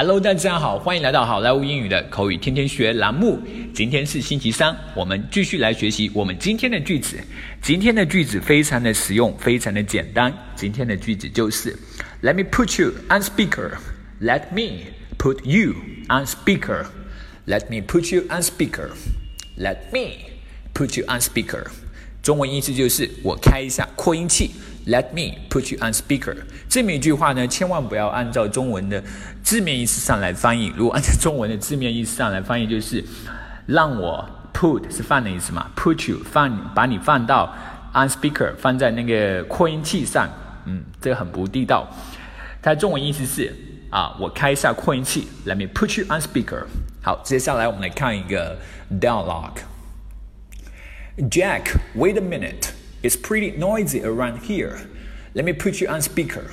Hello，大家好，欢迎来到好莱坞英语的口语天天学栏目。今天是星期三，我们继续来学习我们今天的句子。今天的句子非常的实用，非常的简单。今天的句子就是：Let me put you on speaker. Let me put you on speaker. Let me put you on speaker. Let me put you on speaker. 中文意思就是我开一下扩音器。Let me put you on speaker。这么一句话呢，千万不要按照中文的字面意思上来翻译。如果按照中文的字面意思上来翻译，就是让我 put 是放的意思嘛，put you 放把你放到 on speaker 放在那个扩音器上，嗯，这个很不地道。它中文意思是啊，我开一下扩音器。Let me put you on speaker。好，接下来我们来看一个 dialogue。Jack, wait a minute. It's pretty noisy around here. Let me put you on speaker.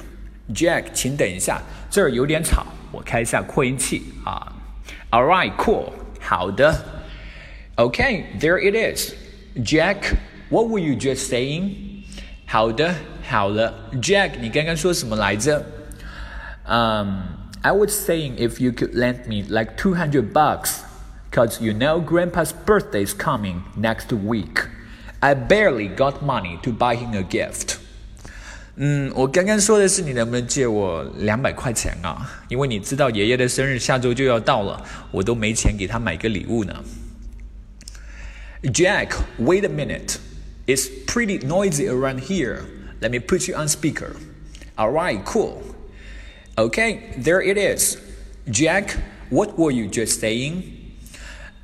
Jack，请等一下，这儿有点吵，我开一下扩音器啊。All right, cool. 好的。Okay, there it is. Jack, what were you just saying? 好的，好了。Jack，你刚刚说什么来着？Um, I was saying if you could lend me like two hundred bucks, cause you know Grandpa's birthday is coming next week. I barely got money to buy him a gift. 嗯，我刚刚说的是你能不能借我两百块钱啊？因为你知道爷爷的生日下周就要到了，我都没钱给他买个礼物呢。Jack, wait a minute. It's pretty noisy around here. Let me put you on speaker. All right, cool. Okay, there it is. Jack, what were you just saying?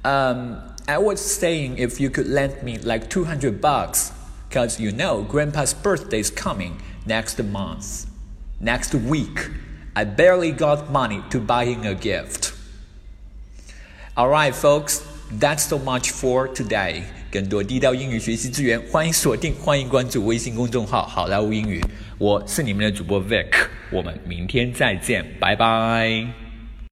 Um, I was saying if you could lend me like 200 bucks, because you know Grandpa's birthday is coming next month. Next week. I barely got money to buy him a gift. Alright, folks, that's so much for today. 更多地道英语学习资源，欢迎锁定，欢迎关注微信公众号“好莱坞英语”。我是你们的主播 Vic，我们明天再见，拜拜。